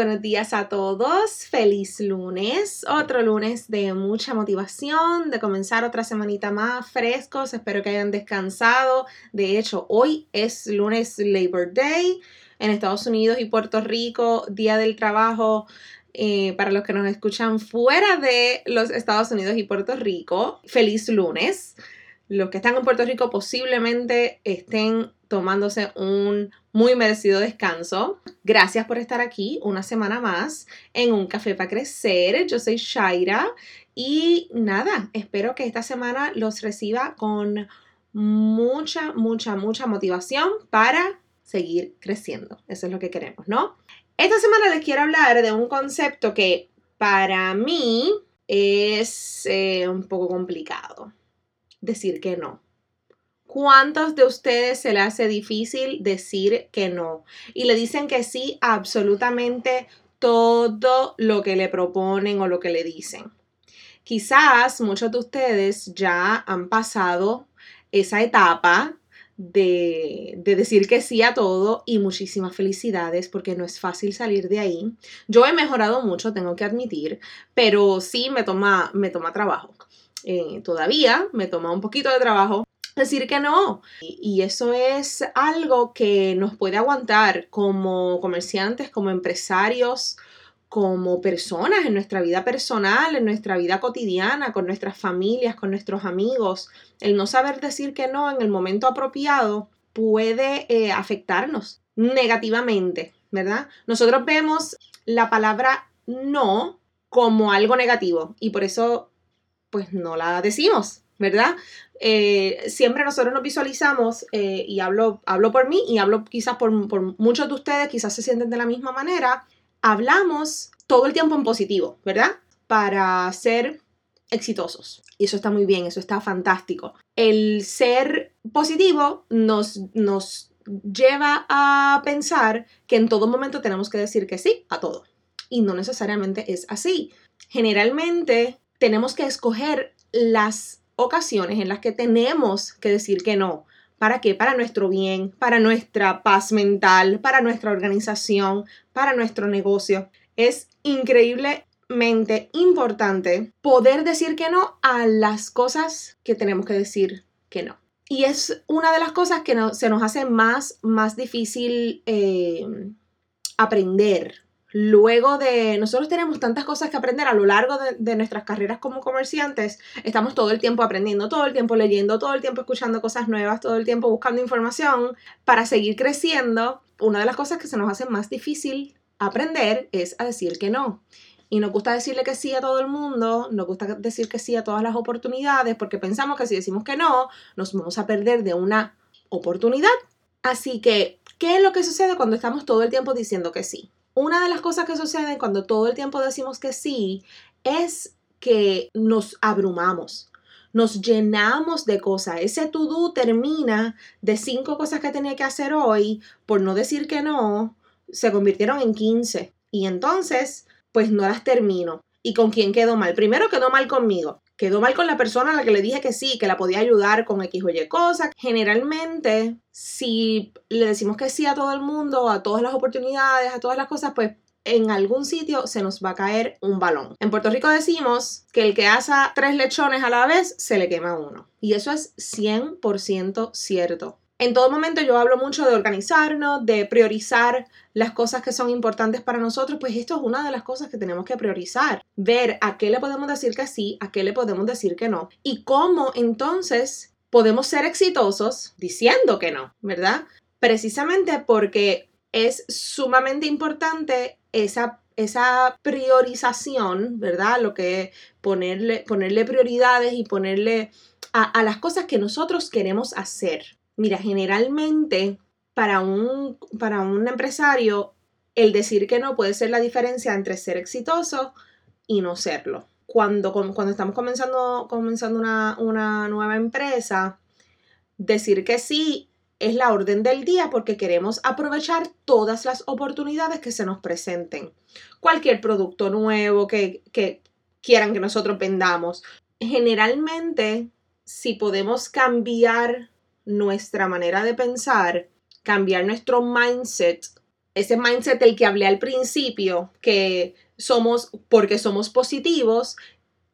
Buenos días a todos, feliz lunes, otro lunes de mucha motivación, de comenzar otra semanita más frescos, espero que hayan descansado, de hecho hoy es lunes Labor Day en Estados Unidos y Puerto Rico, Día del Trabajo. Eh, para los que nos escuchan fuera de los Estados Unidos y Puerto Rico, feliz lunes. Los que están en Puerto Rico posiblemente estén tomándose un muy merecido descanso. Gracias por estar aquí una semana más en Un Café para Crecer. Yo soy Shaira y nada, espero que esta semana los reciba con mucha, mucha, mucha motivación para seguir creciendo. Eso es lo que queremos, ¿no? Esta semana les quiero hablar de un concepto que para mí es eh, un poco complicado. Decir que no. ¿Cuántos de ustedes se le hace difícil decir que no? Y le dicen que sí a absolutamente todo lo que le proponen o lo que le dicen. Quizás muchos de ustedes ya han pasado esa etapa de, de, decir que sí a todo y muchísimas felicidades porque no es fácil salir de ahí. Yo he mejorado mucho, tengo que admitir, pero sí me toma, me toma trabajo. Eh, todavía me toma un poquito de trabajo decir que no. Y eso es algo que nos puede aguantar como comerciantes, como empresarios, como personas en nuestra vida personal, en nuestra vida cotidiana, con nuestras familias, con nuestros amigos. El no saber decir que no en el momento apropiado puede eh, afectarnos negativamente, ¿verdad? Nosotros vemos la palabra no como algo negativo y por eso pues no la decimos, ¿verdad? Eh, siempre nosotros nos visualizamos, eh, y hablo, hablo por mí y hablo quizás por, por muchos de ustedes, quizás se sienten de la misma manera, hablamos todo el tiempo en positivo, ¿verdad? Para ser exitosos. Y eso está muy bien, eso está fantástico. El ser positivo nos, nos lleva a pensar que en todo momento tenemos que decir que sí a todo. Y no necesariamente es así. Generalmente tenemos que escoger las ocasiones en las que tenemos que decir que no. ¿Para qué? Para nuestro bien, para nuestra paz mental, para nuestra organización, para nuestro negocio. Es increíblemente importante poder decir que no a las cosas que tenemos que decir que no. Y es una de las cosas que se nos hace más, más difícil eh, aprender Luego de, nosotros tenemos tantas cosas que aprender a lo largo de, nuestras carreras como comerciantes, estamos todo el tiempo aprendiendo, todo el tiempo leyendo, todo el tiempo escuchando cosas nuevas, todo el tiempo buscando información para seguir creciendo. Una de las cosas que se nos hace más difícil aprender es a decir que no. Y nos gusta decirle que sí a todo el mundo, nos gusta decir que sí a todas las oportunidades, porque pensamos que si decimos que no, nos vamos a perder de una oportunidad. Así que, ¿qué es lo que sucede cuando estamos todo el tiempo diciendo que sí? Una de las cosas que suceden cuando todo el tiempo decimos que sí es que nos abrumamos, nos llenamos de cosas. Ese to-do termina de cinco cosas que tenía que hacer hoy, por no decir que no, se convirtieron en 15. Y entonces, pues no las termino. ¿Y con quién quedó mal? Primero quedó mal conmigo. Quedó mal con la persona a la que le dije que sí, que la podía ayudar con X o Y cosas. Generalmente, si le decimos que sí a todo el mundo, a todas las oportunidades, a todas las cosas, pues en algún sitio se nos va a caer un balón. En Puerto Rico decimos que el que asa tres lechones a la vez se le quema uno. Y eso es 100% cierto. En todo momento yo hablo mucho de organizarnos, de priorizar las cosas que son importantes para nosotros, pues esto es una de las cosas que tenemos que priorizar. Ver a qué le podemos decir que sí, a qué le podemos decir que no. Y cómo entonces podemos ser exitosos diciendo que no, ¿verdad? Precisamente porque es sumamente importante esa, esa priorización, ¿verdad? Lo que ponerle, ponerle prioridades y ponerle a, a las cosas que nosotros queremos hacer. Mira, generalmente para un, para un empresario, el decir que no puede ser la diferencia entre ser exitoso y no serlo. Cuando, cuando estamos comenzando, comenzando una, una nueva empresa, decir que sí es la orden del día porque queremos aprovechar todas las oportunidades que se nos presenten. Cualquier producto nuevo que, que quieran que nosotros vendamos. Generalmente, si podemos cambiar nuestra manera de pensar, cambiar nuestro mindset, ese mindset del que hablé al principio, que somos porque somos positivos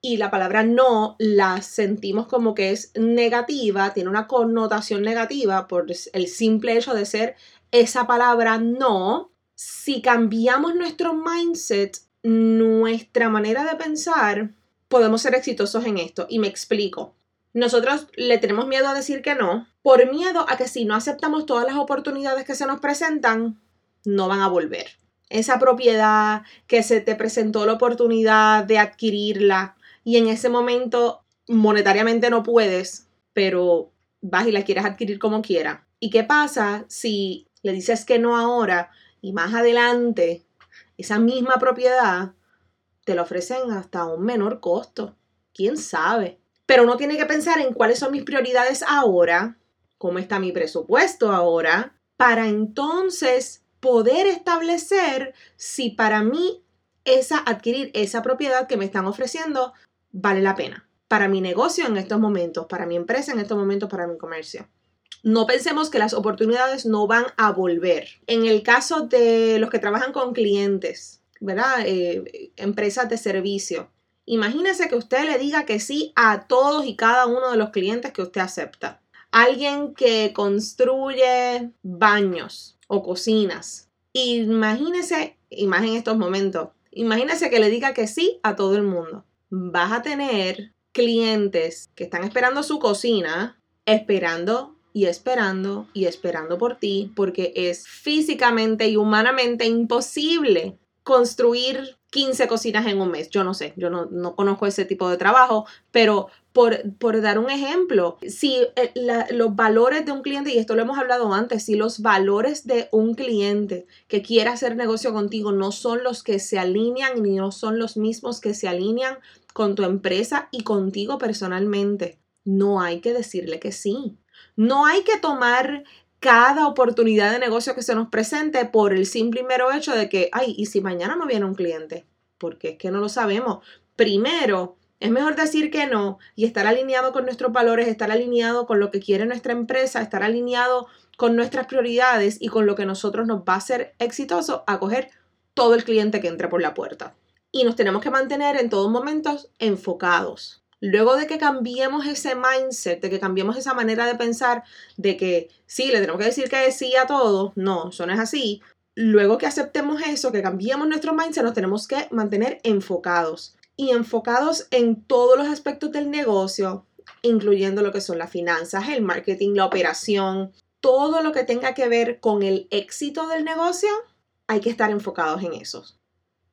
y la palabra no la sentimos como que es negativa, tiene una connotación negativa por el simple hecho de ser esa palabra no. Si cambiamos nuestro mindset, nuestra manera de pensar, podemos ser exitosos en esto. Y me explico. Nosotros le tenemos miedo a decir que no, por miedo a que si no aceptamos todas las oportunidades que se nos presentan, no van a volver. Esa propiedad que se te presentó la oportunidad de adquirirla y en ese momento monetariamente no puedes, pero vas y la quieres adquirir como quiera. ¿Y qué pasa si le dices que no ahora y más adelante esa misma propiedad te la ofrecen hasta un menor costo? ¿Quién sabe? Pero uno tiene que pensar en cuáles son mis prioridades ahora, cómo está mi presupuesto ahora, para entonces poder establecer si para mí esa adquirir esa propiedad que me están ofreciendo vale la pena para mi negocio en estos momentos, para mi empresa en estos momentos, para mi comercio. No pensemos que las oportunidades no van a volver. En el caso de los que trabajan con clientes, ¿verdad? Eh, empresas de servicio, Imagínese que usted le diga que sí a todos y cada uno de los clientes que usted acepta. Alguien que construye baños o cocinas. Imagínese, imagínese estos momentos, imagínese que le diga que sí a todo el mundo. Vas a tener clientes que están esperando su cocina, esperando y esperando y esperando por ti, porque es físicamente y humanamente imposible construir 15 cocinas en un mes. Yo no sé, yo no, conozco ese tipo de trabajo, pero por, por dar un ejemplo, si eh, los valores de un cliente, y esto lo hemos hablado antes, si los valores de un cliente que quiera hacer negocio contigo no son los que se alinean ni no son los mismos que se alinean con tu empresa y contigo personalmente, no hay que decirle que sí. No hay que tomar cada oportunidad de negocio que se nos presente por el simple y mero hecho de que, ay, ¿y si mañana no viene un cliente? Porque es que no lo sabemos. Primero, es mejor decir que no y estar alineado con nuestros valores, estar alineado con lo que quiere nuestra empresa, estar alineado con nuestras prioridades y con lo que nosotros nos va a hacer exitoso a coger todo el cliente que entre por la puerta. Y nos tenemos que mantener en todos momentos enfocados. Luego de que cambiemos ese mindset, de que cambiemos esa manera de pensar, de que sí, le tenemos que decir que sí a todo, no, eso no es así. Luego que aceptemos eso, que cambiemos nuestro mindset, nos tenemos que mantener enfocados. Y enfocados en todos los aspectos del negocio, incluyendo lo que son las finanzas, el marketing, la operación, todo lo que tenga que ver con el éxito del negocio, hay que estar enfocados en eso.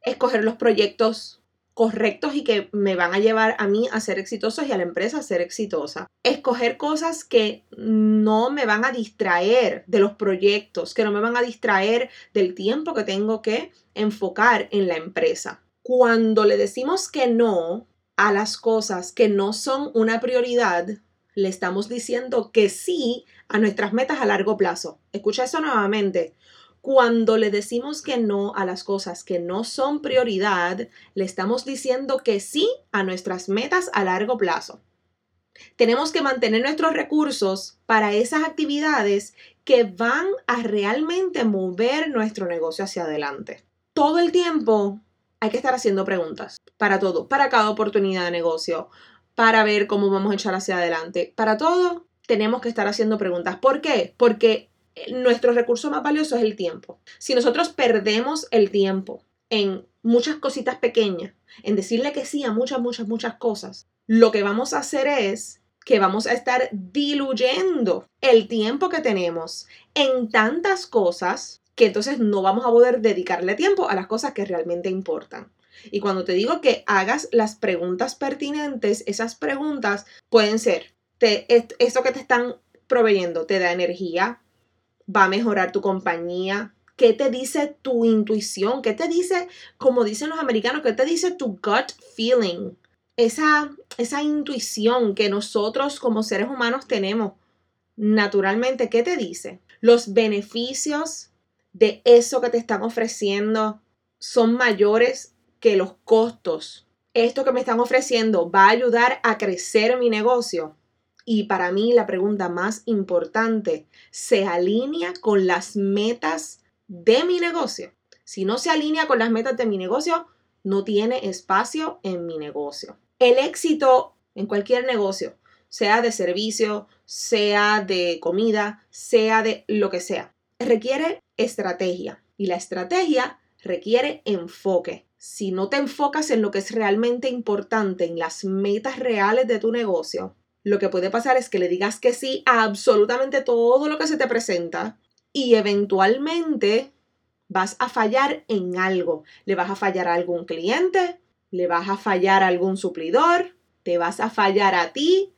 Escoger los proyectos correctos y que me van a llevar a mí a ser exitosos y a la empresa a ser exitosa. Escoger cosas que no me van a distraer de los proyectos, que no me van a distraer del tiempo que tengo que enfocar en la empresa. Cuando le decimos que no a las cosas que no son una prioridad, le estamos diciendo que sí a nuestras metas a largo plazo. Escucha eso nuevamente. Cuando le decimos que no a las cosas que no son prioridad, le estamos diciendo que sí a nuestras metas a largo plazo. Tenemos que mantener nuestros recursos para esas actividades que van a realmente mover nuestro negocio hacia adelante. Todo el tiempo hay que estar haciendo preguntas para todo, para cada oportunidad de negocio, para ver cómo vamos a echar hacia adelante. Para todo tenemos que estar haciendo preguntas. ¿Por qué? Porque nuestro recurso más valioso es el tiempo. Si nosotros perdemos el tiempo en muchas cositas pequeñas, en decirle que sí a muchas, muchas, muchas cosas, lo que vamos a hacer es que vamos a estar diluyendo el tiempo que tenemos en tantas cosas que entonces no vamos a poder dedicarle tiempo a las cosas que realmente importan. Y cuando te digo que hagas las preguntas pertinentes, esas preguntas pueden ser, te, esto que te están proveyendo te da energía, va a mejorar tu compañía, qué te dice tu intuición, qué te dice, como dicen los americanos, qué te dice tu gut feeling, esa, esa intuición que nosotros como seres humanos tenemos naturalmente, ¿qué te dice? Los beneficios de eso que te están ofreciendo son mayores que los costos. Esto que me están ofreciendo va a ayudar a crecer mi negocio. Y para mí la pregunta más importante, ¿se alinea con las metas de mi negocio? Si no se alinea con las metas de mi negocio, no tiene espacio en mi negocio. El éxito en cualquier negocio, sea de servicio, sea de comida, sea de lo que sea, requiere estrategia. Y la estrategia requiere enfoque. Si no te enfocas en lo que es realmente importante, en las metas reales de tu negocio, lo que puede pasar es que le digas que sí a absolutamente todo lo que se te presenta y eventualmente vas a fallar en algo. Le vas a fallar a algún cliente, le vas a fallar a algún suplidor, te vas a fallar a ti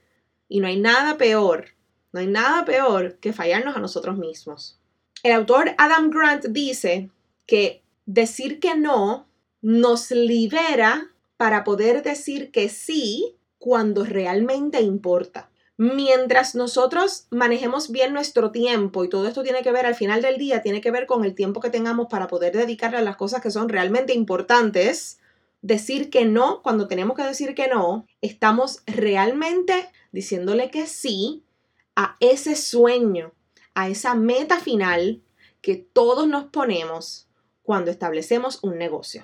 y no hay nada peor, no hay nada peor que fallarnos a nosotros mismos. El autor Adam Grant dice que decir que no nos libera para poder decir que sí cuando realmente importa. Mientras nosotros manejemos bien nuestro tiempo, y todo esto tiene que ver al final del día, tiene que ver con el tiempo que tengamos para poder dedicarle a las cosas que son realmente importantes, decir que no, cuando tenemos que decir que no, estamos realmente diciéndole que sí a ese sueño, a esa meta final que todos nos ponemos cuando establecemos un negocio.